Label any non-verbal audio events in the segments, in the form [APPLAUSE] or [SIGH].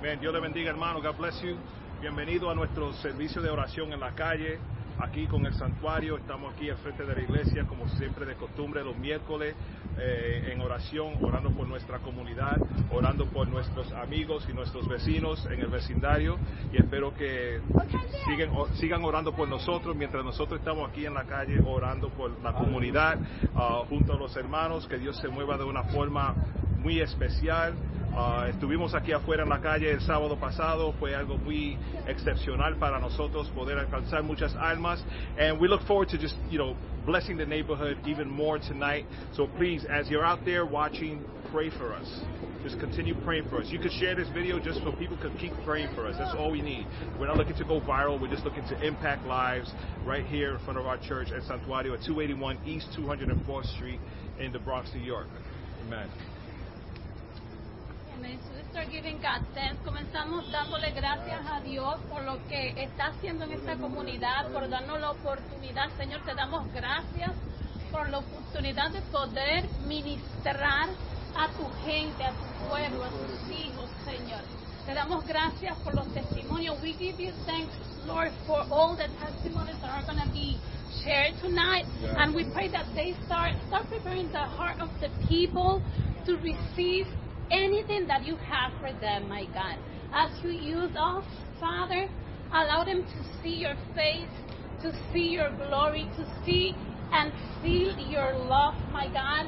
Amén. Dios le bendiga, hermano. God bless you. Bienvenido a nuestro servicio de oración en la calle, aquí con el santuario. Estamos aquí al frente de la iglesia, como siempre de costumbre, los miércoles, eh, en oración, orando por nuestra comunidad, orando por nuestros amigos y nuestros vecinos en el vecindario. Y espero que sigan, o- sigan orando por nosotros mientras nosotros estamos aquí en la calle orando por la comunidad, ah, junto a los hermanos, que Dios se mueva de una forma muy especial. Ah, estuvimos aquí afuera en la calle el sábado pasado, fue algo muy excepcional para nosotros poder alcanzar muchas almas. And we look forward to just, you know, blessing the neighborhood even more tonight. So please, as you're out there watching, pray for us. Just continue praying for us. You could share this video just so people could keep praying for us. That's all we need. We're not looking to go viral. We're just looking to impact lives right here in front of our church at Santuario at 281 East 204th Street in the Bronx, New York. Amen. Comenzamos dándole gracias a Dios por lo que está haciendo en esta comunidad, por darnos la oportunidad. Señor, te damos gracias por la oportunidad de poder ministrar a tu gente, a tu pueblo, a tus hijos, Señor. Te damos gracias por los testimonios. We give you thanks, Lord, for all the testimonies that are going to be shared tonight. And we pray that they start start preparing the heart of the people to receive anything that you have for them, my God. As you use us, Father, allow them to see your face, to see your glory, to see and feel your love, my God.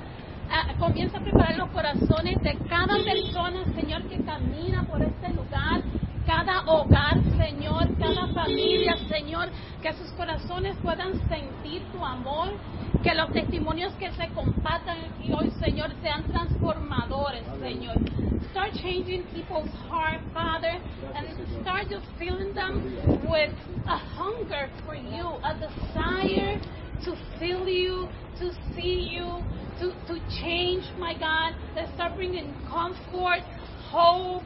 Ah, comienza a preparar los corazones de cada persona, Señor, que camina por este lugar, cada hogar, Señor, cada familia, Señor, que sus corazones puedan sentir tu amor, que los testimonios que se compartan aquí hoy, Señor, sean transformadores, Señor. Start changing people's heart, Father, and start just filling them with a hunger for you, a desire to feel you, to see you, to, to change, my God, that start bringing comfort, hope,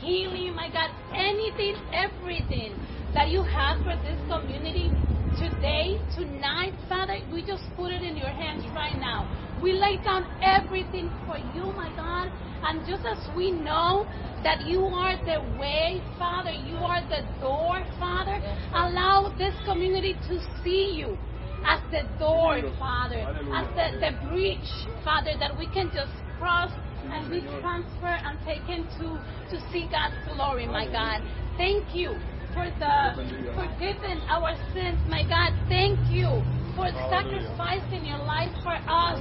healing, my God, anything, everything that you have for this community today, tonight, Father, we just put it in your hands right now. We lay down everything for you, my God, and just as we know that you are the way, Father, you are the door, Father, allow this community to see you as the door, Father, as the, the bridge, Father, that we can just cross and be transferred and taken to, to see God's glory, my God. Thank you for the forgiving our sins, my God. Thank you for sacrificing your life for us,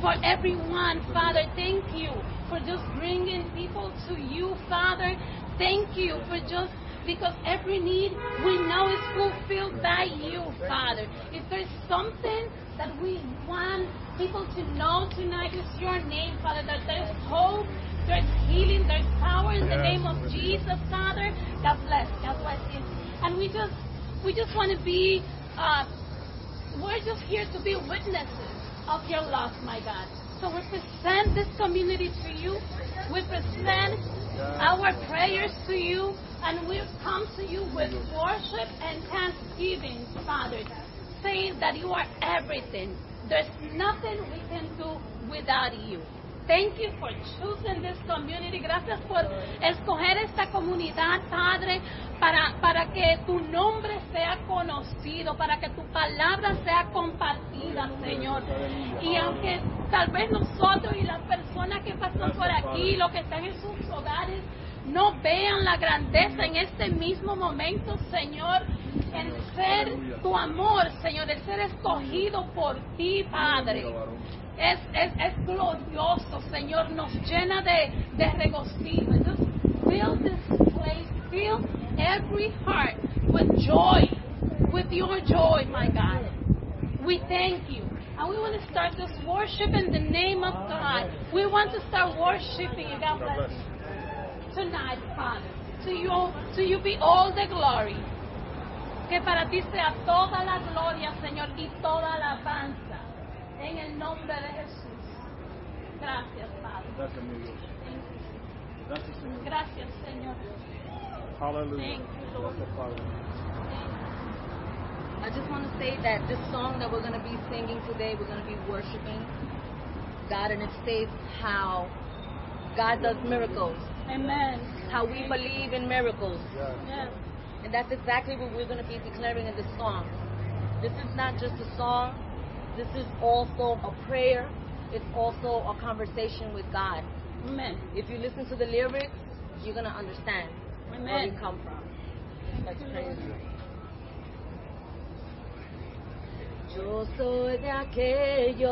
for everyone, Father. Thank you for just bringing people to you, Father. Thank you for just because every need we know is fulfilled by you, Father. If there's something that we want people to know tonight, it's your name, Father, that there's hope, there's healing, there's power in the name of Jesus, Father. God bless, God bless you. And we just we just want to be uh, we're just here to be witnesses of your love, my God. So we present this community to you. We present our prayers to you, and we come to you with worship and thanksgiving, Father, saying that you are everything. There's nothing we can do without you. Thank you for choosing this community. Gracias por escoger esta comunidad, Padre, para, para que tu nombre sea conocido, para que tu palabra sea compartida, Señor. Y aunque tal vez nosotros y las personas que pasan por aquí, los que están en sus hogares, no vean la grandeza en este mismo momento, Señor, el ser tu amor, Señor, el ser escogido por ti, Padre es, es, es glorioso, Señor, nos llena de, de regocijo. Just fill this place, fill every heart with joy, with your joy, my God. We thank you. And we want to start this worship in the name of God. We want to start worshiping you. God bless you. Tonight, Father. To you, to you be all the glory. Que para ti sea toda la gloria, Señor, y toda la alabanza. En el nombre de Jesús. Gracias, Padre. Gracias, mi Dios. Gracias, Señor. Gracias, Señor. Hallelujah. Thank you, Lord. Gracias, Padre. I just want to say that this song that we're going to be singing today, we're going to be worshiping God, and it states how God does miracles. Amen. how we believe in miracles. Yes. And that's exactly what we're going to be declaring in this song. This is not just a song, this is also a prayer, it's also a conversation with God. Amen. If you listen to the lyrics, you're going to understand where we Amen. come from. Let's pray. Yo soy de aquellos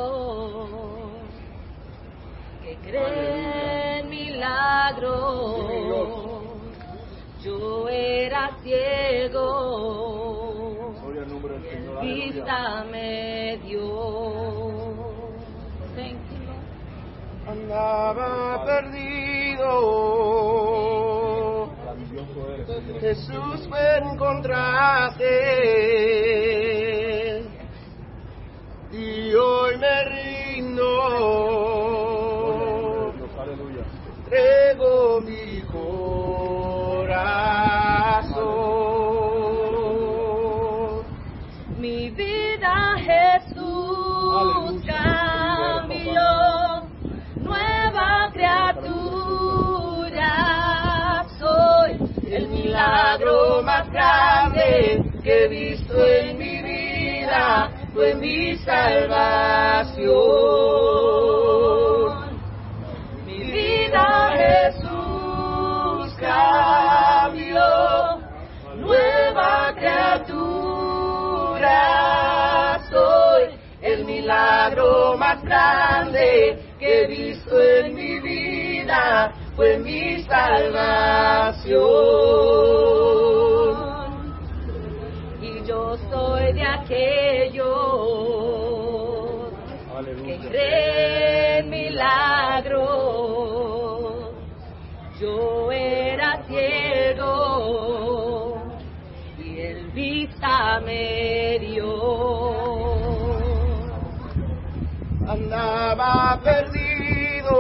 que creen milagros. Yo era ciego, Señor. vista me dio. Thank you, Lord. andaba perdido. Jesús me encontraste y hoy me rindo. Entrego mi corazón. Mi vida Jesús cambió, nueva criatura soy, el milagro más grande que he visto en mi vida fue mi salvación. Milagro más grande que he visto en mi vida fue mi salvación. Y yo soy de aquellos que Aleluya. creen milagros. Yo era ciego y el vista me dio. Perdido.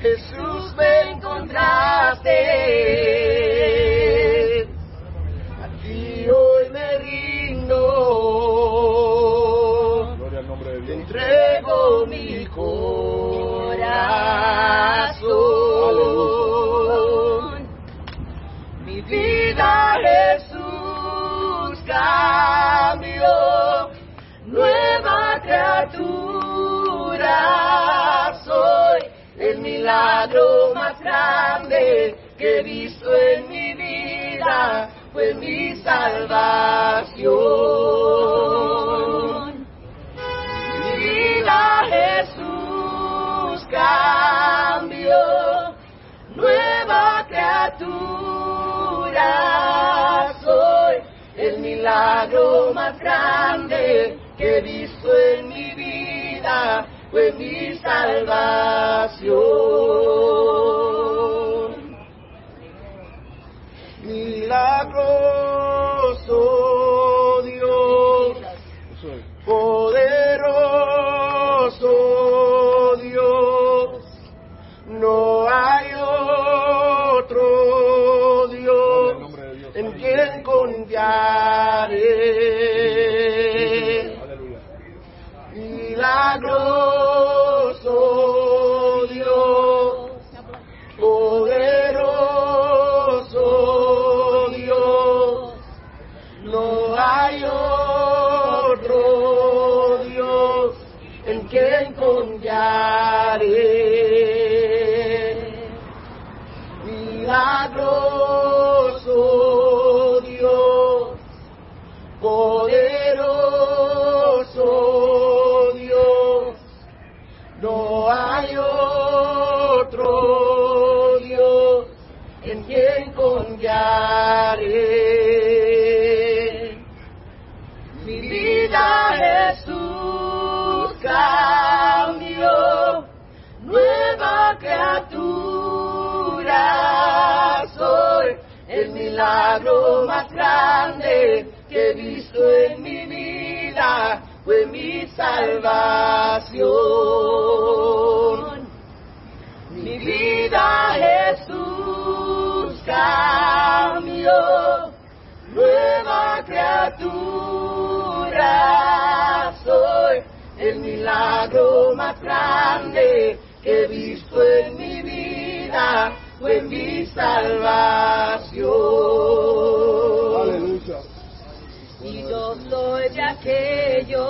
Jesús me encontraste. Soy, el milagro más grande que he visto en mi vida fue mi salvación. Mi vida Jesús cambió, nueva criatura soy, el milagro más grande que he visto en mi vida fue mi salvación. Milagroso Dios poderoso Dios, no hay otro Dios en quien confiaré. Aleluya. Milagroso milagro más grande que he visto en mi vida fue mi salvación. Aleluya. Y yo soy de aquellos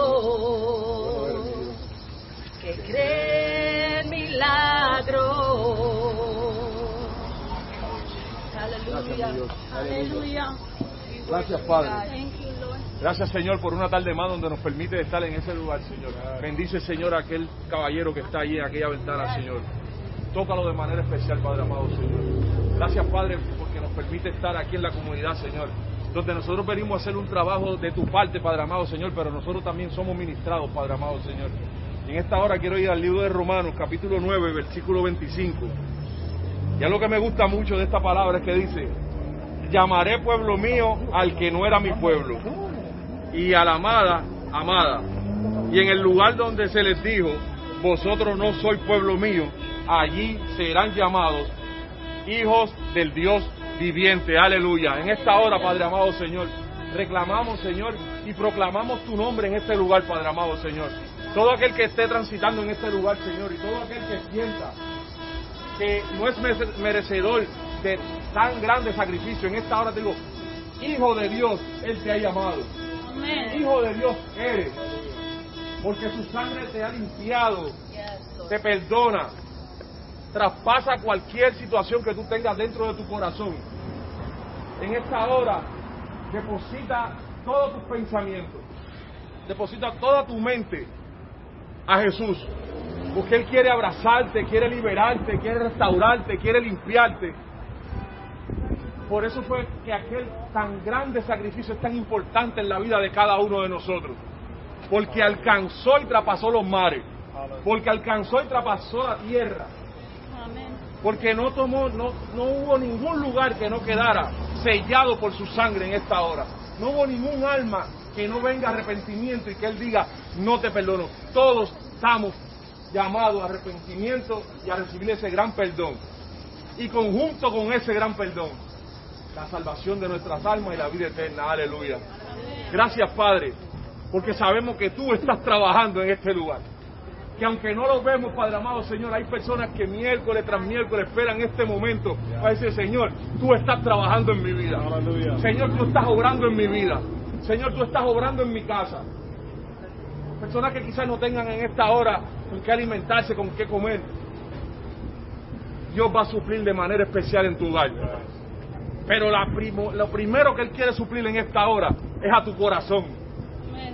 que creen milagros. Gracias, mi Aleluya. Aleluya. Gracias, Padre. Gracias, Señor, por una tarde más donde nos permite estar en ese lugar, Señor. Bendice, Señor, a aquel caballero que está allí en aquella ventana, Señor. Tócalo de manera especial, Padre amado, Señor. Gracias, Padre, porque nos permite estar aquí en la comunidad, Señor. Donde nosotros venimos a hacer un trabajo de tu parte, Padre amado, Señor, pero nosotros también somos ministrados, Padre amado, Señor. Y en esta hora quiero ir al libro de Romanos, capítulo 9, versículo 25. Y algo que me gusta mucho de esta palabra es que dice, llamaré pueblo mío al que no era mi pueblo, y a la amada, amada. Y en el lugar donde se les dijo, vosotros no sois pueblo mío, allí serán llamados hijos del Dios viviente. Aleluya. En esta hora, Padre amado Señor, reclamamos, Señor, y proclamamos tu nombre en este lugar, Padre amado Señor. Todo aquel que esté transitando en este lugar, Señor, y todo aquel que sienta que no es mere- merecedor de tan grande sacrificio, en esta hora te digo, Hijo de Dios, Él te ha llamado. Hijo de Dios eres. Porque su sangre te ha limpiado, te perdona, traspasa cualquier situación que tú tengas dentro de tu corazón. En esta hora, deposita todos tus pensamientos, deposita toda tu mente a Jesús. Porque Él quiere abrazarte, quiere liberarte, quiere restaurarte, quiere limpiarte. Por eso fue que aquel tan grande sacrificio es tan importante en la vida de cada uno de nosotros. Porque alcanzó y traspasó los mares. Porque alcanzó y traspasó la tierra. Porque no tomó, no, no hubo ningún lugar que no quedara sellado por su sangre en esta hora. No hubo ningún alma que no venga a arrepentimiento y que él diga, no te perdono. Todos estamos llamados a arrepentimiento y a recibir ese gran perdón. Y conjunto con ese gran perdón, la salvación de nuestras almas y la vida eterna. Aleluya. Gracias, Padre, porque sabemos que tú estás trabajando en este lugar. Que aunque no lo vemos, Padre amado, Señor, hay personas que miércoles tras miércoles esperan este momento para decir, Señor, tú estás trabajando en mi vida. Señor, tú estás obrando en mi vida. Señor, tú estás obrando en mi casa. Personas que quizás no tengan en esta hora con qué alimentarse, con qué comer. Dios va a suplir de manera especial en tu hogar. Pero la primo- lo primero que Él quiere suplir en esta hora es a tu corazón.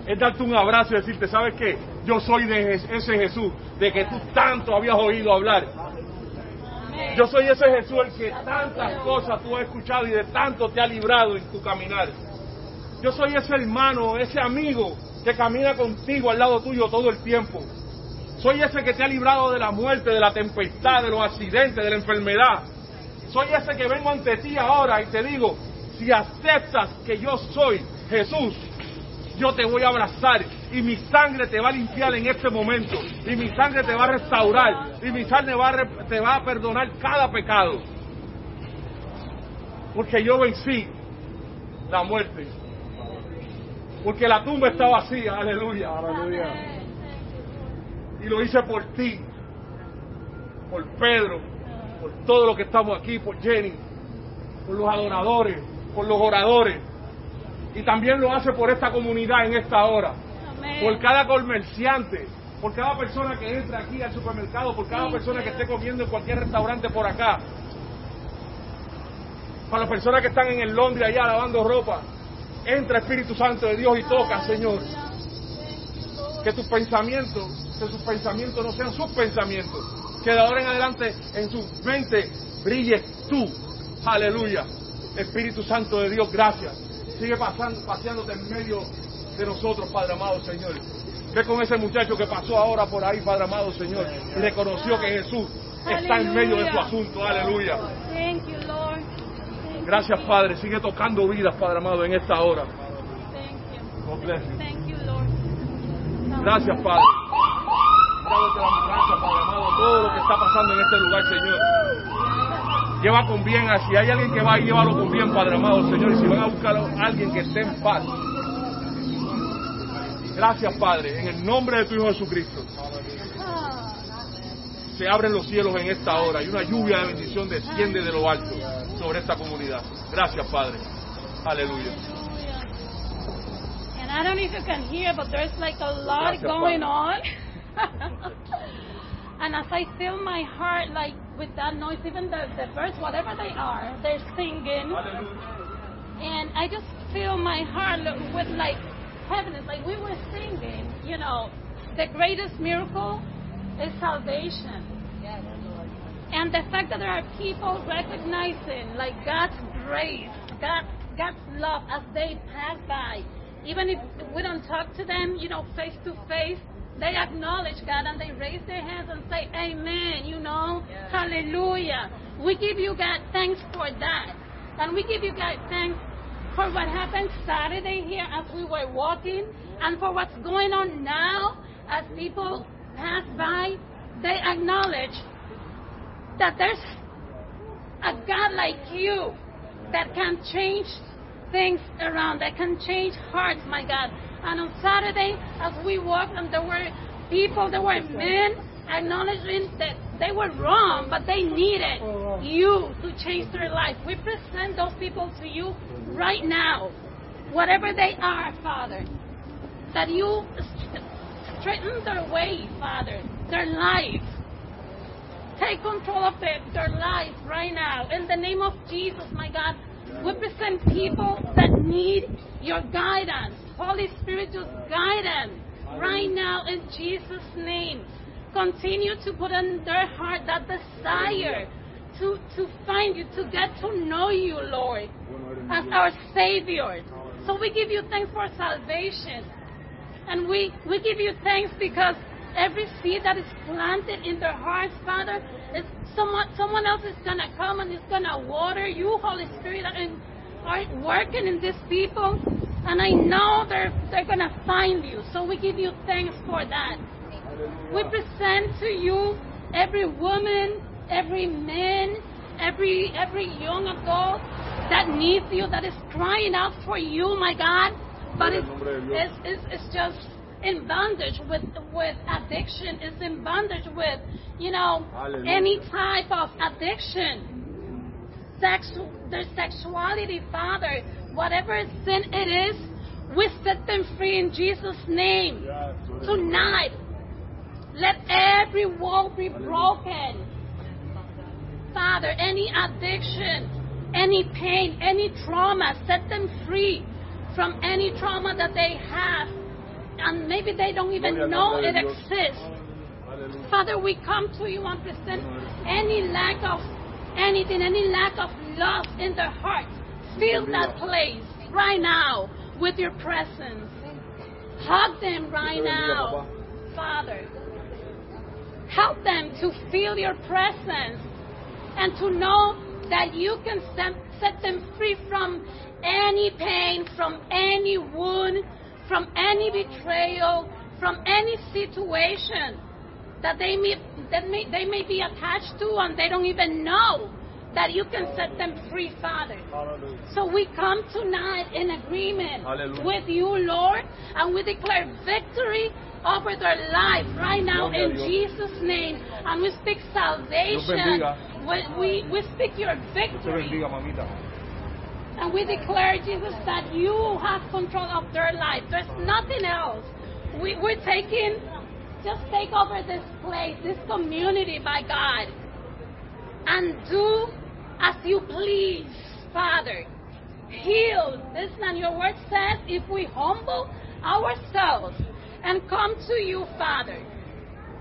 Es darte un abrazo y decirte, ¿sabes qué? Yo soy de ese Jesús, de que tú tanto habías oído hablar. Yo soy ese Jesús el que tantas cosas tú has escuchado y de tanto te ha librado en tu caminar. Yo soy ese hermano, ese amigo que camina contigo al lado tuyo todo el tiempo. Soy ese que te ha librado de la muerte, de la tempestad, de los accidentes, de la enfermedad. Soy ese que vengo ante ti ahora y te digo, si aceptas que yo soy Jesús, yo te voy a abrazar y mi sangre te va a limpiar en este momento y mi sangre te va a restaurar y mi sangre va a re- te va a perdonar cada pecado. Porque yo vencí la muerte. Porque la tumba está vacía, aleluya. Amén. Y lo hice por ti, por Pedro, por todos los que estamos aquí, por Jenny, por los adoradores, por los oradores. Y también lo hace por esta comunidad en esta hora. Amén. por cada comerciante, por cada persona que entre aquí al supermercado, por cada persona que esté comiendo en cualquier restaurante por acá, para las personas que están en el Londres allá lavando ropa. Entra Espíritu Santo de Dios y toca, Señor. Que tus pensamientos, que sus pensamientos no sean sus pensamientos. Que de ahora en adelante en su mente brille tú. Aleluya. Espíritu Santo de Dios, gracias. Sigue pasando, paseándote en medio de nosotros, Padre amado, Señor. Ve con ese muchacho que pasó ahora por ahí, Padre amado, Señor, y reconoció que Jesús está en medio de su asunto. Aleluya. Gracias, Padre. Sigue tocando vidas, Padre amado, en esta hora. Gracias, Padre. Ambulancia, Padre amado, todo lo que está pasando en este lugar, Señor. Lleva con bien, a- si hay alguien que va ahí, llévalo con bien, Padre amado, Señor. Y si van a buscar a alguien que esté en paz. Gracias, Padre, en el nombre de tu Hijo Jesucristo. Se abren los cielos en esta hora y una lluvia de bendición desciende de lo alto sobre esta comunidad. Gracias, Padre. Aleluya. And I don't know if you can hear, but there's like a lot Gracias, going Padre. on. [LAUGHS] and as I fill my heart, like with that noise, even the, the birds, whatever they are, they're singing. And I just feel my heart with like heaviness, like we were singing, you know, the greatest miracle is salvation. And the fact that there are people recognizing like God's grace, God, God's love as they pass by, even if we don't talk to them, you know, face to face, they acknowledge God and they raise their hands and say, Amen, you know, Hallelujah. We give you God thanks for that. And we give you God thanks for what happened Saturday here as we were walking and for what's going on now as people pass by. They acknowledge that there's a God like you that can change things around, that can change hearts, my God. And on Saturday, as we walked, and there were people, there were men acknowledging that they were wrong, but they needed oh, you to change their life. We present those people to you right now, whatever they are, Father, that you straighten their way, Father, their life. Take control of it, their life right now. In the name of Jesus, my God, we present people that need your guidance. Holy Spirit, just guide them right now in Jesus' name. Continue to put in their heart that desire to, to find you, to get to know you, Lord, as our Savior. So we give you thanks for salvation. And we, we give you thanks because every seed that is planted in their hearts, Father, is someone someone else is gonna come and is gonna water you, Holy Spirit, and are working in these people. And I know they're they're gonna find you. So we give you thanks for that. We present to you every woman, every man, every every young adult that needs you, that is crying out for you, my God. But it's, it's, it's, it's just in bondage with with addiction. It's in bondage with, you know, Hallelujah. any type of addiction. Sex, their sexuality, Father, whatever sin it is, we set them free in Jesus' name. Tonight, let every wall be broken. Father, any addiction, any pain, any trauma, set them free from any trauma that they have. And maybe they don't even know it exists. Father, we come to you and present any lack of anything, any lack of love in their hearts. Fill that place right now with your presence. Hug them right Dios te bendiga, now, Father. Help them to feel your presence and to know that you can set, set them free from any pain, from any wound, from any betrayal, from any situation that they may, that may, they may be attached to and they don't even know that you can set them free, Father. So we come tonight in agreement Hallelujah. with you, Lord, and we declare victory over their life right now Gloria in Jesus' name. And we speak salvation. We, we, we speak your victory. And we declare, Jesus, that you have control of their life. There's nothing else. We, we're taking, just take over this place, this community, by God, and do as you please, Father. Heal. Listen, and your word says, if we humble ourselves and come to you, Father,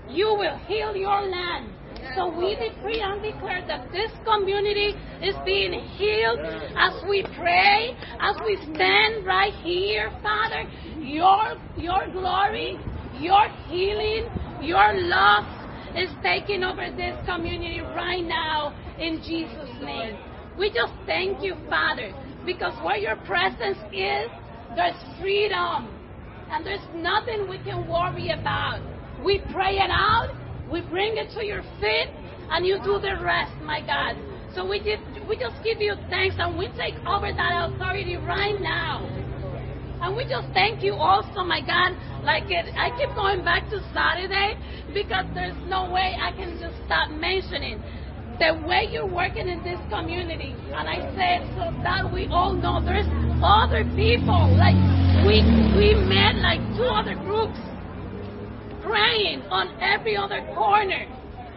you will heal your land. So we decree and declare that this community is being healed as we pray, as we stand right here, Father. Your your glory, your healing, your love is taking over this community right now in Jesus' name. We just thank you, Father, because where your presence is, there's freedom and there's nothing we can worry about. We pray it out, we bring it to your feet, and you do the rest, my God. So we just, we just give you thanks and we take over that authority right now. And we just thank you also, my God, Like it, I keep going back to Saturday because there's no way I can just stop mentioning the way you're working in this community. And I said so that we all know there's other people. Like we we met like two other groups praying on every other corner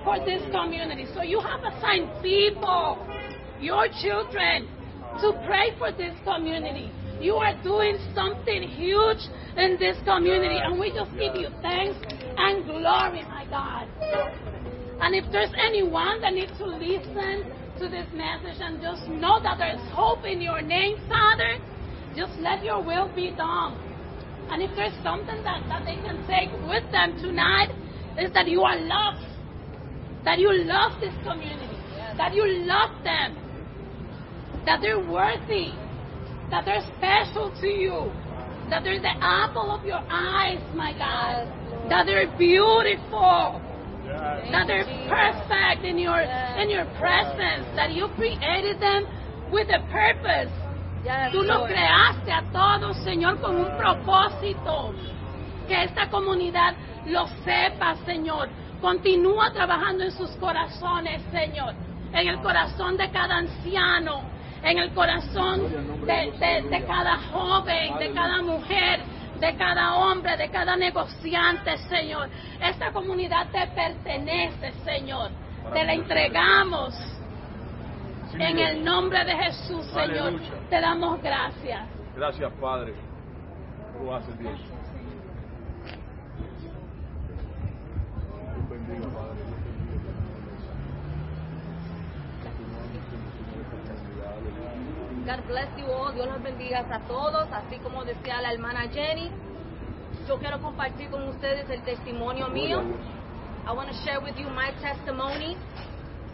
for this community. So you have assigned people, your children, to pray for this community. You are doing something huge in this community, and we just give you thanks and glory, my God. And if there's anyone that needs to listen to this message and just know that there's hope in your name, Father, just let your will be done. And if there's something that, that they can take with them tonight, is that you are loved. That you love this community. That you love them. That they're worthy. That they're special to you. That they're the apple of your eyes, my God. That they're beautiful. That they're perfect in your in your presence. That you created them with a purpose. Tú los creaste a todos, Señor, con un propósito. Que esta comunidad lo sepa, Señor. Continúa trabajando en sus corazones, Señor. En el corazón de cada anciano. En el corazón de, de- de cada joven, de cada mujer, de cada hombre, de cada negociante, Señor. Esta comunidad te pertenece, Señor. Te la entregamos. En el nombre de Jesús, Señor, te damos gracias. Gracias, Padre. Tú haces bien. Dios bendiga, Padre. God bless you all. Dios los bendiga a todos. Así como decía la hermana Jenny, yo quiero compartir con ustedes el testimonio mío. I want to share with you my testimony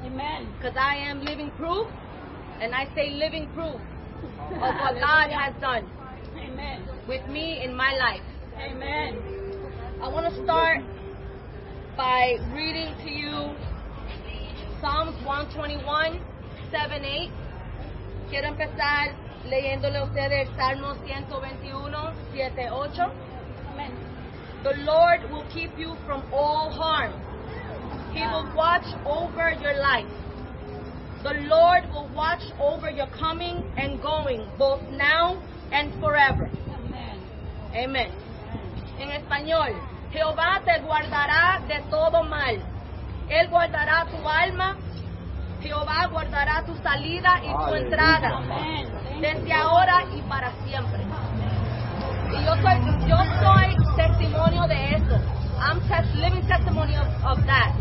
Amen. because I am living proof, and I say living proof of what God has done Amen. with me in my life. Amen. I want to start by reading to you Psalms 121, 7, 8. Quiero empezar leyéndole a ustedes el Salmo 121, 7, 8. Amen. The Lord will keep you from all harm. He will watch over your life. The Lord will watch over your coming and going, both now and forever. Amen. Amén. En español, Jehová te guardará de todo mal. Él guardará tu alma. Jehová guardará tu salida y tu entrada. Desde ahora y para siempre. Y yo soy, yo soy testimonio de eso. I'm living testimony of, of that.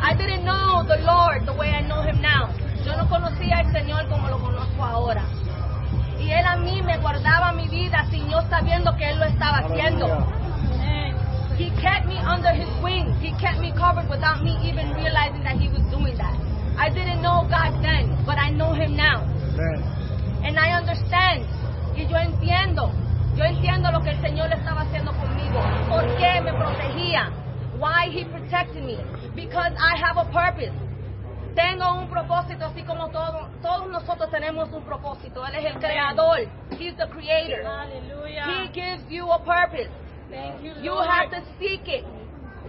I didn't know the Lord the way I know Him now. Yo no conocía al Señor como lo conozco ahora. Y Él a mí me guardaba mi vida sin yo sabiendo que Él lo estaba haciendo. He kept me under His wings. He kept me covered without me even realizing that He was doing that. I didn't know God then, but I know Him now. And I understand. Y yo entiendo. Yo entiendo lo que el Señor estaba haciendo conmigo. ¿Por qué me protegía? Why He protected me? Because I have a purpose. Tengo un propósito, así como todos, todos nosotros tenemos un propósito. Él es el creador. He's the creator. He Hallelujah. gives you a purpose. Thank you, You have to seek it.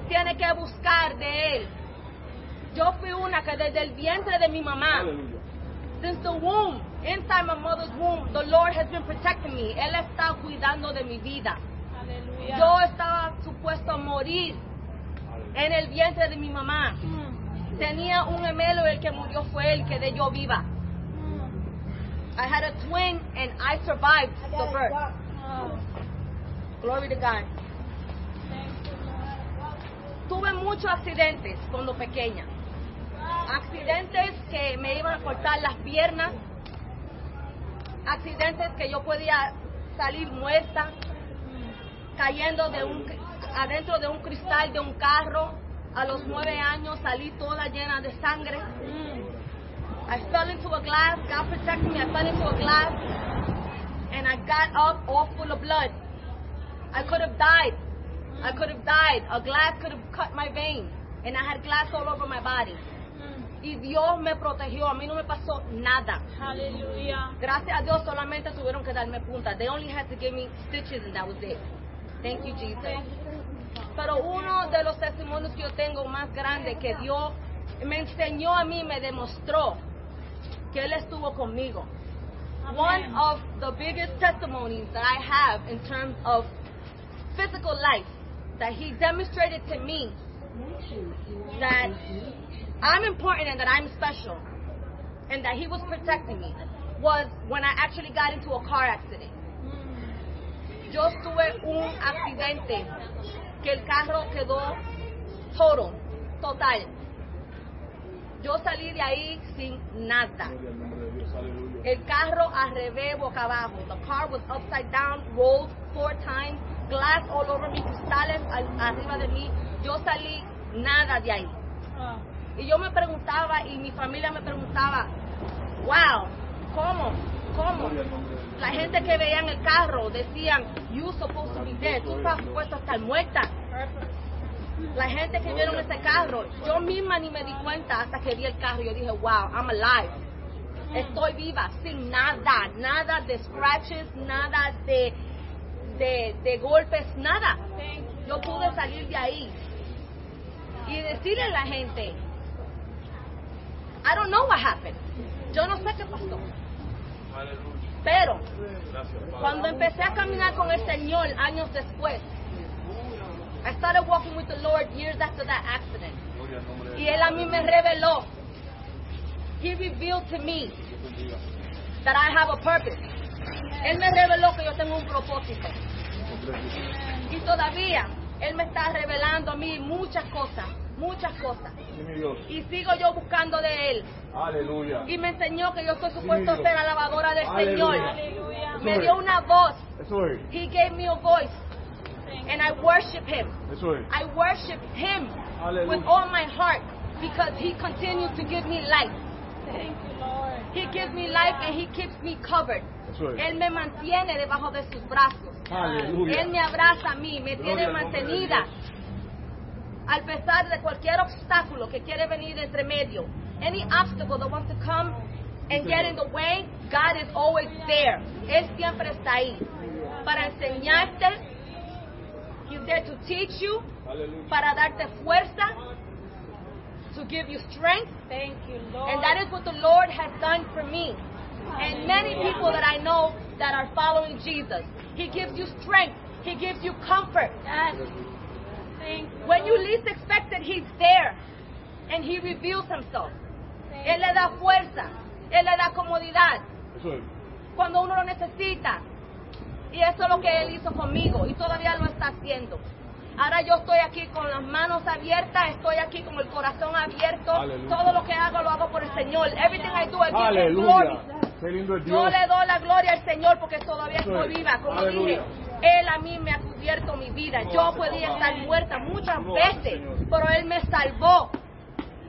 Tiene que buscar de Él. Yo fui una que desde el vientre de mi mamá, since the womb, inside my mother's womb, the Lord has been protecting me. Él está cuidando de mi vida. Yo estaba supuesto a morir en el vientre de mi mamá. Mm. Tenía un gemelo, el que murió fue él, quedé yo viva. Mm. I had a twin and I survived the birth. Oh, Glory to God. Tuve muchos accidentes cuando pequeña. Accidentes que me iban a cortar las piernas. Accidentes que yo podía salir muerta. Cayendo de un, adentro de un cristal de un carro. A los nueve años salí toda llena de sangre. Mm. I fell into a glass. God protected me. I fell into a glass. And I got up all full of blood. I could have died. I could have died. A glass could have cut my vein. And I had glass all over my body. Y Dios me protegió. A mí no me pasó nada. Hallelujah. Gracias a Dios solamente tuvieron que darme punta. They only had to give me stitches and that was it. Thank you, Jesus. Pero uno de los testimonios que yo tengo más grande que Dios me enseñó a mí, me demostró que Él estuvo conmigo. One of the biggest testimonies that I have in terms of physical life that He demonstrated to me that I'm important and that I'm special and that He was protecting me was when I actually got into a car accident. Yo tuve un accidente que el carro quedó total, total. Yo salí de ahí sin nada. El carro al revés, boca abajo. The car was upside down, rolled four times, glass all over me, cristales arriba de mí. Yo salí nada de ahí. Y yo me preguntaba, y mi familia me preguntaba, wow, ¿cómo? ¿Cómo? La gente que veía en el carro decían, you supposed to be dead, tú estás supuesto a estar muerta. La gente que vieron ese carro, yo misma ni me di cuenta hasta que vi el carro. Yo dije, wow, I'm alive. Estoy viva, sin nada, nada de scratches, nada de, de, de golpes, nada. Yo pude salir de ahí y decirle a la gente, don't know what happened. Yo no sé qué pasó. Pero cuando empecé a caminar con el Señor años después, I started walking with the Lord years after that accident. Y Él a mí me reveló. He revealed to me that I have a purpose. Él me reveló que yo tengo un propósito. Y todavía Él me está revelando a mí muchas cosas, muchas cosas. Y sigo yo buscando de Él. Aleluya. Y me enseñó que yo estoy supuesto a ser alabadora del Aleluya. Señor. Me dio una voz. Eso es. He gave me a voice. And I worship Him. Eso es. I worship Him Hallelujah. with all my heart because He continues to give me life. Thank you, Lord. He gives me life and He keeps me covered. Él me mantiene debajo de sus brazos. Aleluya. Él me abraza a mí, me tiene Gloria de mantenida. Al pesar de cualquier obstáculo que quiere venir entre medio, any obstacle that wants to come and get in the way, God is always there. Él siempre está ahí para enseñarte. He's there to teach you, Aleluya. para darte fuerza, to give you strength. Thank you, Lord. And that is what the Lord has done for me. And many people that I know that are following Jesus. He gives you strength. He gives you comfort. Yes. Thank you. When you least expect it, He's there. And He reveals Himself. Él le da fuerza. Él le da comodidad. Eso es. Cuando uno lo necesita. Y eso es lo que Él hizo conmigo. Y todavía lo está haciendo. Ahora yo estoy aquí con las manos abiertas, estoy aquí con el corazón abierto. Aleluya. Todo lo que hago lo hago por el Señor. Everything I do, I give Him glory. Aleluya. Qué lindo es Yo Dios. le doy la gloria al Señor porque todavía estoy es. viva. Como Aleluya. dije, Él a mí me ha cubierto mi vida. Yo podía estar muerta muchas veces, pero Él me salvó.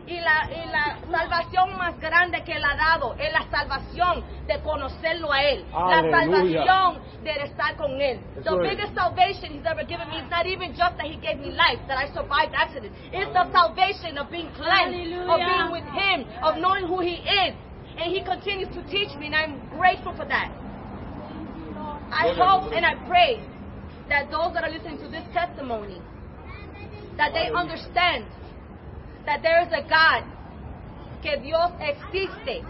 Y la, y la salvación más grande que Él ha dado es la salvación de conocerlo a Él. La salvación de estar con Él. The biggest salvation He's ever given me is not even just that He gave me life, that I survived accident. It's the salvation of being cleansed, of being with Him, of knowing who He is. And He continues to teach me, and I'm grateful for that. I hope and I pray that those that are listening to this testimony, that they understand that there is a God, que Dios existe,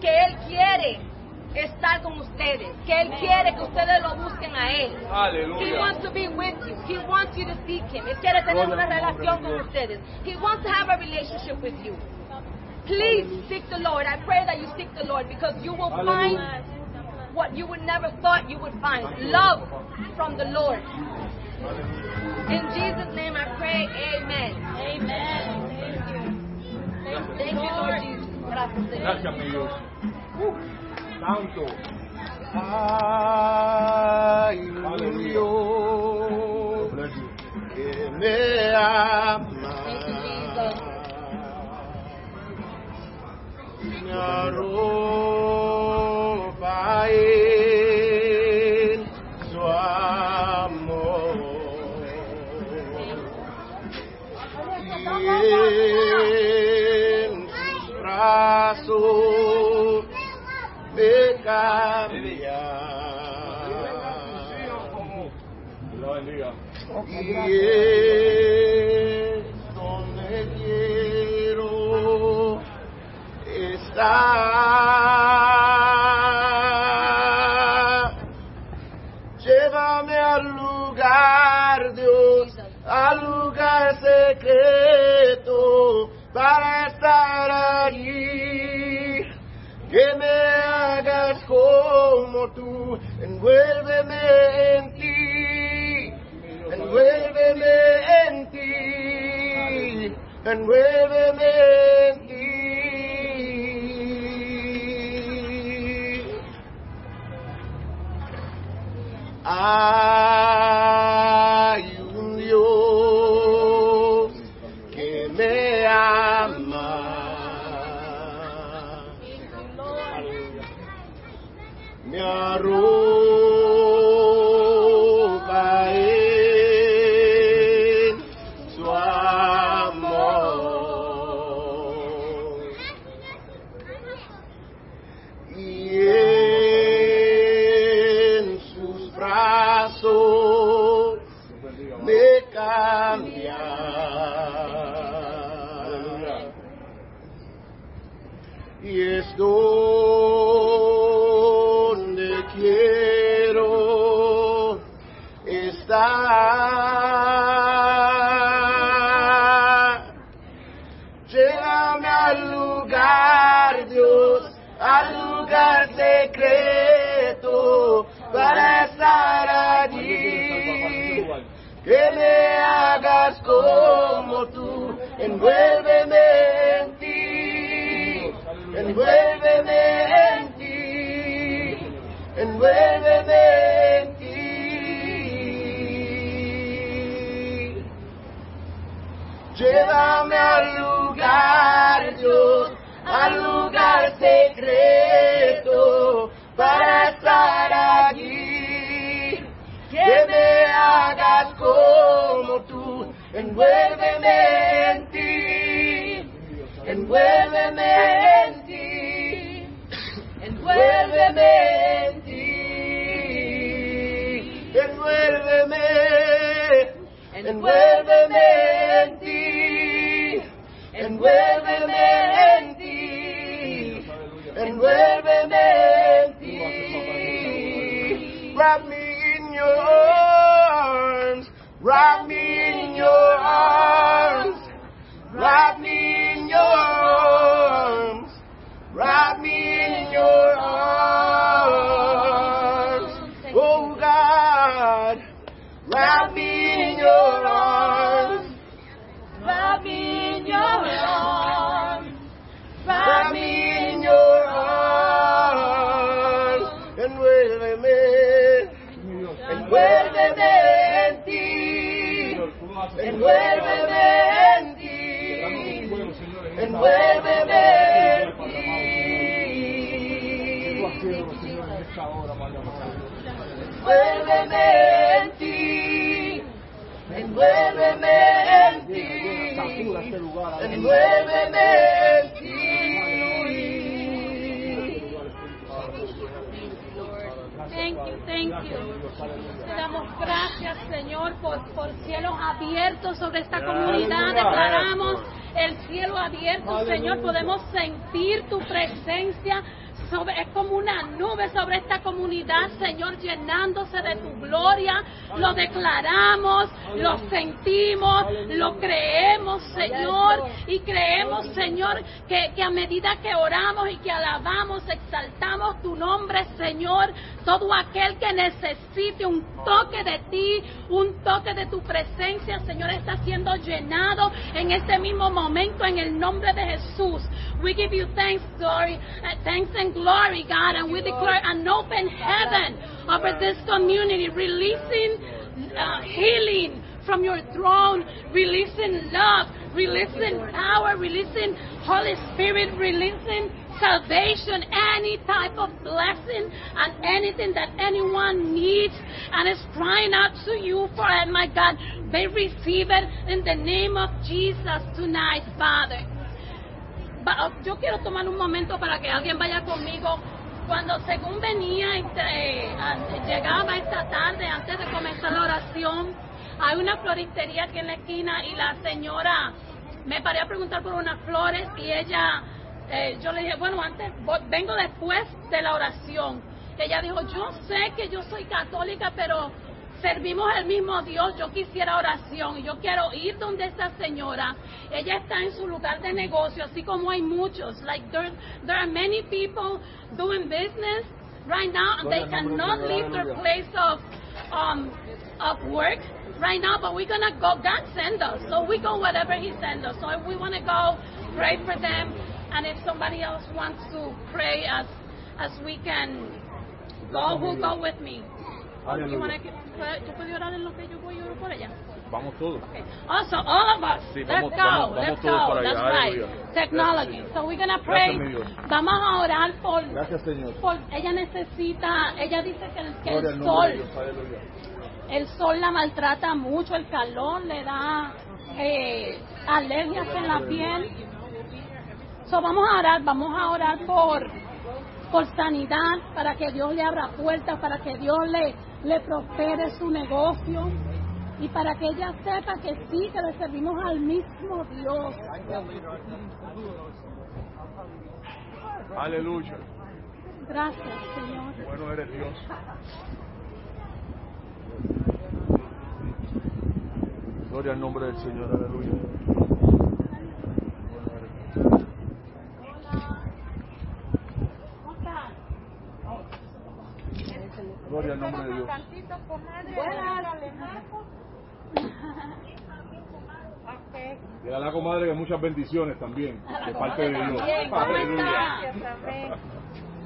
que Él quiere estar con ustedes, que Él quiere que ustedes lo busquen a Él. He wants to be with you. He wants you to seek Him. Él quiere tener una relación con ustedes. He wants to have a relationship with you. Please seek the Lord. I pray that you seek the Lord because you will find what you would never thought you would find. Love from the Lord. In Jesus' name I pray, amen. Amen. Thank you. Thank you, Lord Jesus. Gracias, Señor. Gracias, mi Dios. Uh, Santo. Por cielos abiertos sobre esta comunidad. Declaramos el cielo abierto, Señor. Podemos sentir tu presencia. Sobre, es como una nube sobre esta comunidad, Señor, llenándose de tu gloria. Lo declaramos, lo sentimos, lo creemos, Señor. Y creemos, Señor, que, que a medida que oramos y que alabamos, exaltamos tu nombre, Señor, todo aquel que necesite un toque de ti, un toque de tu presencia, Señor, está siendo llenado en este mismo momento en el nombre de Jesús. We give you thanks, glory, uh, thanks and glory, God, and we declare an open heaven over this community, releasing uh, healing from your throne, releasing love, releasing power, releasing Holy Spirit, releasing salvation, any type of blessing, and anything that anyone needs and is crying out to you for it, my God. They receive it in the name of Jesus tonight, Father. Oh, yo quiero tomar un momento para que alguien vaya conmigo. Cuando según venía, entre, a- llegaba esta tarde, antes de comenzar la oración, Hay una floristería aquí en la esquina y la señora me paré a preguntar por unas flores y ella, eh, yo le dije, bueno, antes, vengo después de la oración. Ella dijo, yo sé que yo soy católica, pero servimos al mismo Dios, yo quisiera oración, yo quiero ir donde esta señora, ella está en su lugar de negocio, así como hay muchos, like there, there are many people doing business right now, and they cannot leave their place of, um, of work right now, but we're gonna go, God send us, so we go whatever He sends us, so if we wanna go, pray for them, and if somebody else wants to pray as, as we can go, who go with me. You wanna, ¿Tú puedes orar en lo que yo voy a orar por ella? Vamos todos. Okay. Also, all of us. Sí, let's go. vamos, let's vamos go. para allá. That's right. Aleluya. Technology. Gracias, so we're gonna pray. Gracias. Vamos a orar por, Gracias, Señor. por. Ella necesita. Ella dice que que el al nombre de sol, Aleluya. El sol la maltrata mucho, el calor le da eh, alergias en la piel. So vamos a orar, vamos a orar por por sanidad, para que Dios le abra puertas, para que Dios le, le prospere su negocio y para que ella sepa que sí, que le servimos al mismo Dios. Aleluya. Gracias, Señor. Bueno eres Dios. Gloria al nombre del Señor. Aleluya. Gloria al nombre de Dios. Y a la comadre que muchas bendiciones también, de parte de Dios.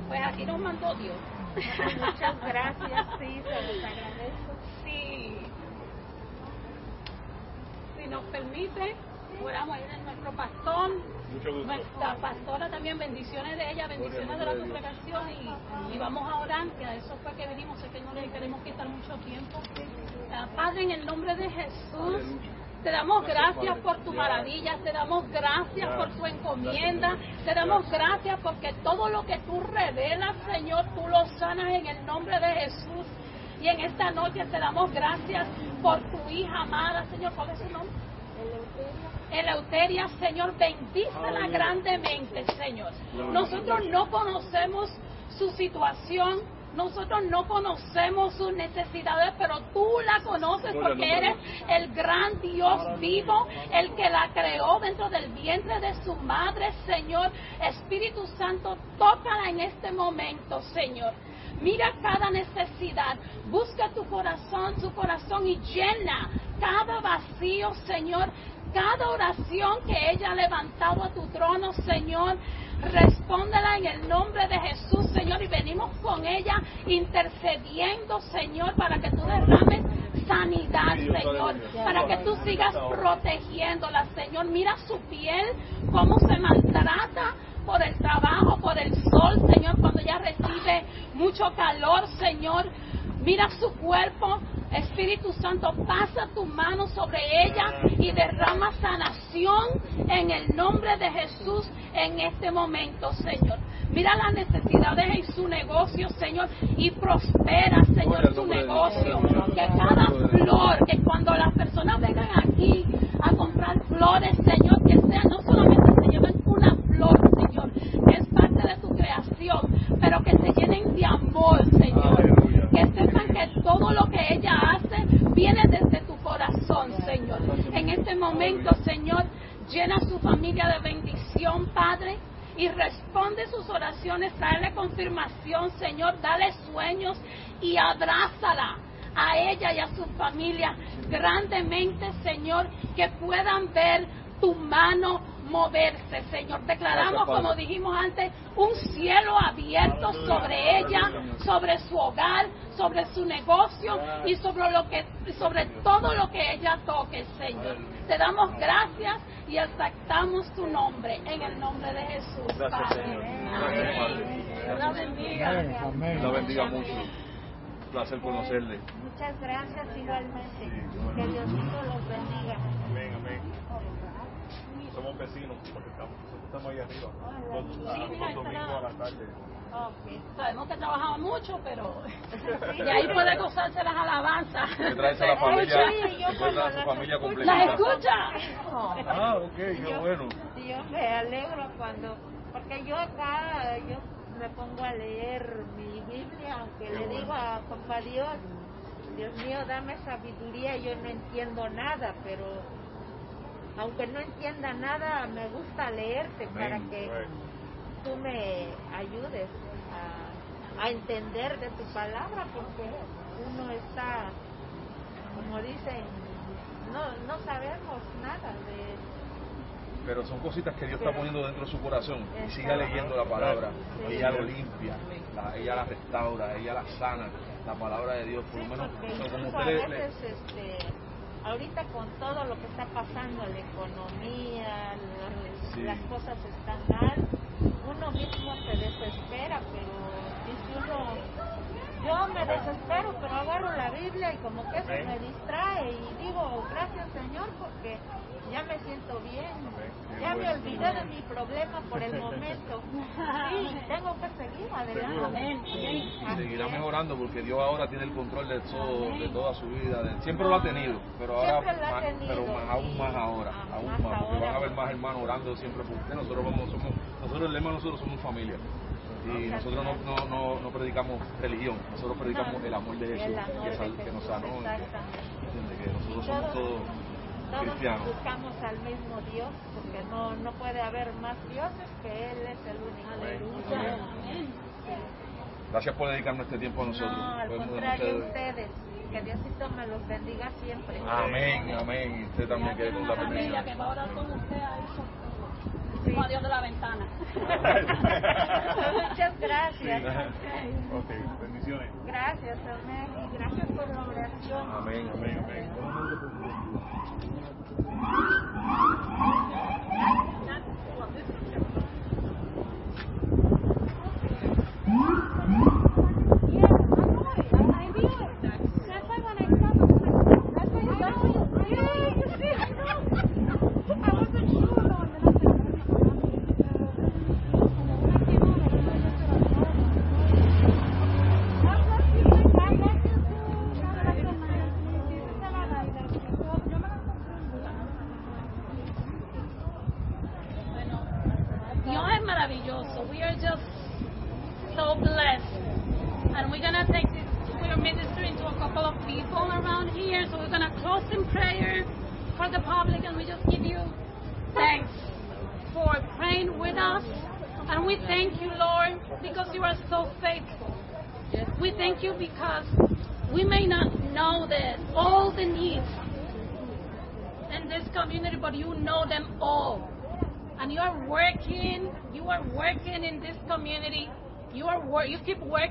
Pues aquí nos mandó Dios. [LAUGHS] Muchas gracias, sí, se los agradezco. Sí. Si nos permite, oramos ahí de nuestro pastor. Nuestra pastora también, bendiciones de ella, bendiciones de la congregación y, y vamos a orar, que a eso fue que venimos, sé que no le queremos quitar mucho tiempo. Ah, Padre, en el nombre de Jesús, te damos gracias por tu maravilla, te damos gracias por tu encomienda, te damos gracias porque todo lo que tú revelas, Señor, tú lo sanas en el nombre de Jesús. Y en esta noche te damos gracias por tu hija amada, Señor, ¿cuál es su nombre? Eleuteria, Señor, bendícela grandemente, Señor. Nosotros no conocemos su situación, nosotros no conocemos sus necesidades, pero tú la conoces porque eres el gran Dios vivo, el que la creó dentro del vientre de su madre, Señor. Espíritu Santo, tócala en este momento, Señor. Mira cada necesidad, busca tu corazón, su corazón y llena cada vacío, Señor, cada oración que ella ha levantado a tu trono, Señor. Respóndela en el nombre de Jesús, Señor, y venimos con ella intercediendo, Señor, para que tú derrames sanidad, Señor, para que tú sigas protegiéndola, Señor. Mira su piel, cómo se maltrata por el trabajo, por el sol, Señor, cuando ella recibe mucho calor, Señor. Mira su cuerpo, Espíritu Santo, pasa tu mano sobre ella y derrama sanación en el nombre de Jesús en este momento, Señor. Mira las necesidades en su negocio, Señor, y prospera, Señor, su negocio. Que cada flor, que cuando las personas vengan aquí a comprar flores, Señor, que sea no solamente se lleven una flor, Señor, que es parte de tu creación, pero que se llenen de amor, Señor. Aleluya. Que sepan que todo lo que ella hace viene desde tu corazón, Señor. En este momento, Señor, llena su familia de bendición, Padre. Y responde sus oraciones, traerle confirmación, Señor, dale sueños y abrázala a ella y a su familia grandemente, Señor, que puedan ver tu mano moverse, Señor. Declaramos, como dijimos antes, un cielo abierto sobre ella, sobre su hogar, sobre su negocio y sobre lo que sobre todo lo que ella toque, Señor. Te damos gracias y exaltamos tu nombre en el nombre de Jesús. Gracias, Padre. Señor. Amén. Gracias, Padre. Dios la bendiga. Dios la bendiga mucho. Un placer conocerle. Muchas gracias igualmente. Que Diosito los bendiga. Somos vecinos, porque estamos, estamos ahí arriba. Los, Sí, a- mira, los domingos a la tarde. Sabemos que trabajaba mucho, pero [LAUGHS] y ahí puede gozarse las alabanzas. Que traes a la [LAUGHS] familia, a su familia completa. ¿Las escucha? Ah, ok, qué bueno. Yo me alegro cuando, porque yo acá, yo me pongo a leer mi Biblia, aunque le digo a Dios, Dios mío, dame sabiduría, yo no entiendo nada, pero aunque no entienda nada, me gusta leerte para que tú me ayudes a, a entender de tu palabra, porque uno está, como dicen, no, no sabemos nada de Pero son cositas que Dios está poniendo dentro de su corazón. Y siga leyendo la palabra. Sí. Ella lo limpia, la- ella la restaura, ella la sana. La palabra de Dios, por Sí, lo menos, porque como incluso usted a le- veces, este, ahorita con todo lo que está pasando, la economía, las, Sí. las cosas están mal, uno mismo se desespera, pero dice uno, yo me desespero, pero agarro la Biblia y como que eso me distrae y digo, gracias Señor, porque ya me siento bien, ya me olvidé de mi problema por el momento, [LAUGHS] sí, tengo que seguir adelante. Y seguirá mejorando porque Dios ahora tiene el control de todo, de toda su vida. siempre lo ha tenido, pero ahora más- pero más, aún más ahora, ah, aún más porque van a haber más hermanos orando siempre por usted. Nosotros vamos, somos, nosotros el lema nosotros somos familia. Y nosotros no, no, no, no predicamos religión, nosotros predicamos el amor de Jesús, el amor que, de sal- que nos sanó, que, que nosotros somos todos- todos buscamos al mismo Dios, porque no, no puede haber más dioses que Él es el único. Amén. Gracias por dedicarnos este tiempo a nosotros. No, al Podemos contrario, ustedes- ustedes. Que Diosito me los bendiga siempre. Amén, amén. Y usted también quede con una la familia bendición. que va a orar con usted ahí con Sí. como a Dios de la ventana. [LAUGHS] [LAUGHS] Ok, bendiciones. Gracias, amén. Y gracias por la oración. Amén, amén, amén.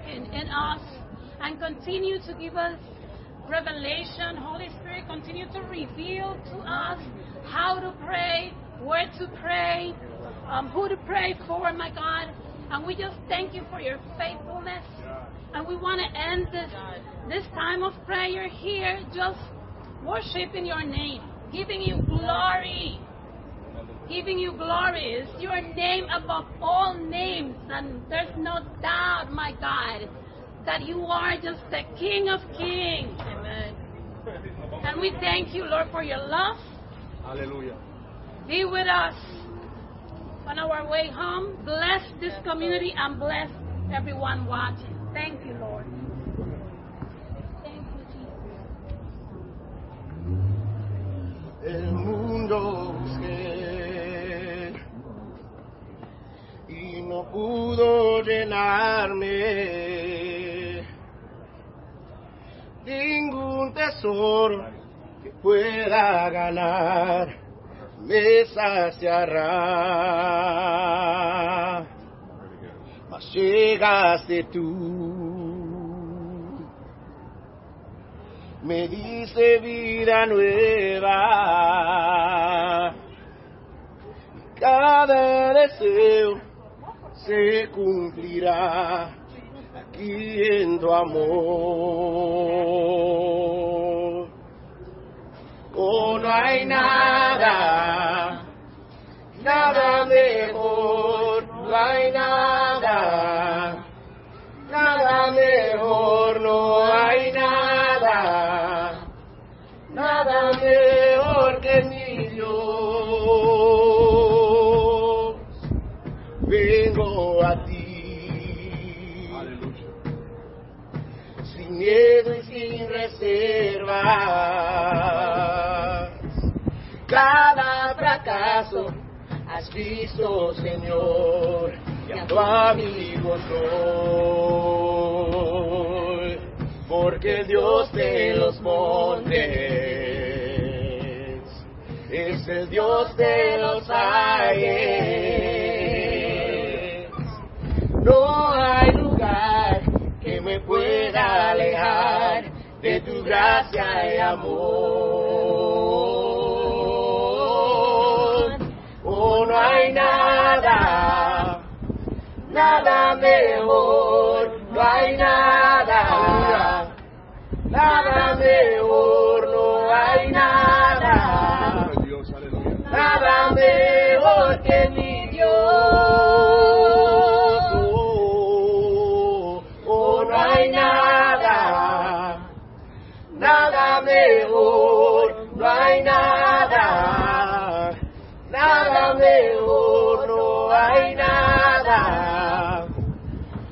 Working in us and continue to give us revelation holy spirit continue to reveal to us how to pray where to pray um, who to pray for my god. And we just thank you for your faithfulness. And we want to end this this time of prayer here just worshiping your name giving you glory giving you glory. Is your name above all names, and there's no doubt, my God, that you are just the King of Kings. Amen. And we thank you, Lord, for your love. Aleluya. Be with us on our way home. Bless this community and bless everyone watching. Thank you, Lord. Thank you, Jesus. No pudo llenarme. Ningún tesoro que pueda ganar me saciará. Mas llegaste tú. Me dice vida nueva. Cada deseo se cumplirá aquí en tu amor. Oh, no hay nada, nada mejor, no hay nada, nada mejor, no hay nada, nada mejor que mi has visto, Señor, y a tu amigo soy. Porque el Dios de los montes es el Dios de los aires. No hay lugar que me pueda alejar de tu gracia y amor. No hay nada, nada mejor, no hay nada, nada mejor, no hay nada. Nada mejor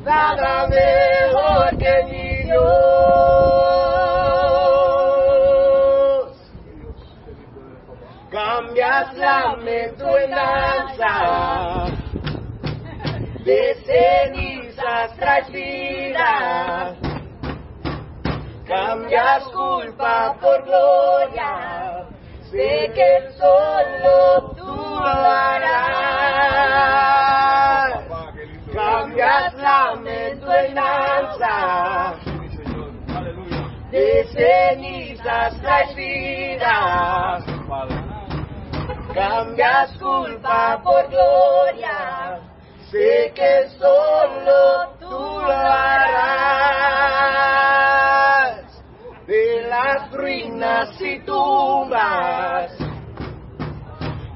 nada mejor que mi Dios. Cambias lamento en danza, de cenizas traes vida, cambias culpa por gloria, sé que solo tú lo harás, cambias lamento en danza, de cenizas traes. Cambias culpa por gloria, sé que solo tú lo harás. De las ruinas y tumbas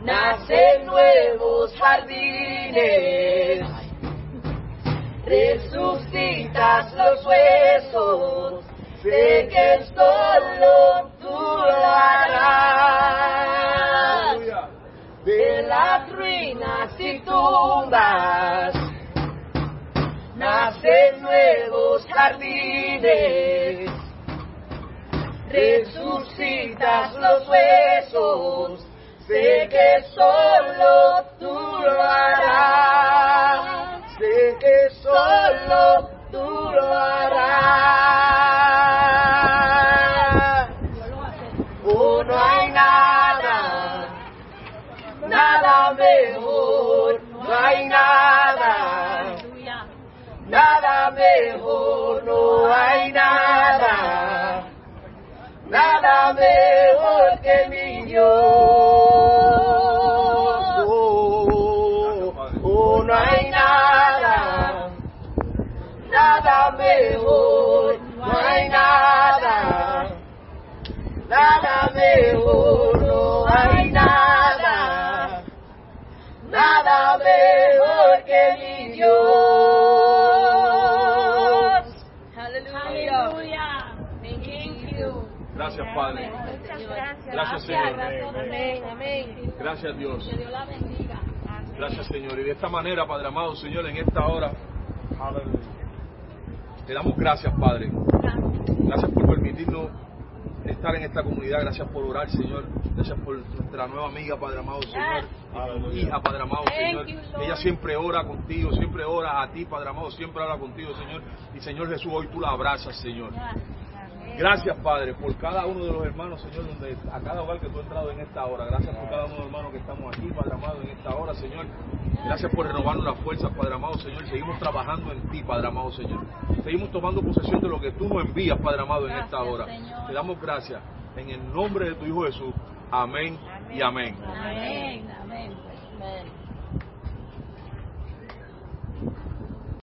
nacen nuevos jardines, resucitas los huesos, sé que solo tú lo harás. De las ruinas y tumbas nacen nuevos jardines, resucitas los huesos, sé que solo tú lo harás, sé que solo tú lo harás. No hay nada nada mejor, no hay nada, nada mejor, no hay nada, nada mejor que mi Dios. Nada mejor, no hay nada, nada mejor, no hay nada, nada mejor que mi Dios. Aleluya. Aleluya. Thank you. Gracias, Padre. Muchas gracias. Gracias, Señor. Amén. Gracias, Dios. Gracias, Señor. Y de esta manera, Padre amado, Señor, en esta hora, te damos gracias, Padre. Gracias por permitirnos estar en esta comunidad. Gracias por orar, Señor. Gracias por nuestra nueva amiga, Padre amado, Señor. Hija, Padre amado, Señor. you. Ella siempre ora contigo, siempre ora a ti, Padre amado, siempre habla contigo, Señor. Y Señor Jesús, hoy tú la abrazas, Señor. Gracias, Padre, por cada uno de los hermanos, Señor, donde a cada hogar que tú has entrado en esta hora. Gracias por cada uno de los hermanos que estamos aquí, Padre amado, en esta hora, Señor. Gracias por renovarnos las fuerzas, Padre amado, Señor. Seguimos trabajando en ti, Padre amado, Señor. Seguimos tomando posesión de lo que tú nos envías, Padre amado, en esta hora. Señor. Te damos gracias en el nombre de tu Hijo Jesús. Amén y amén. Amén.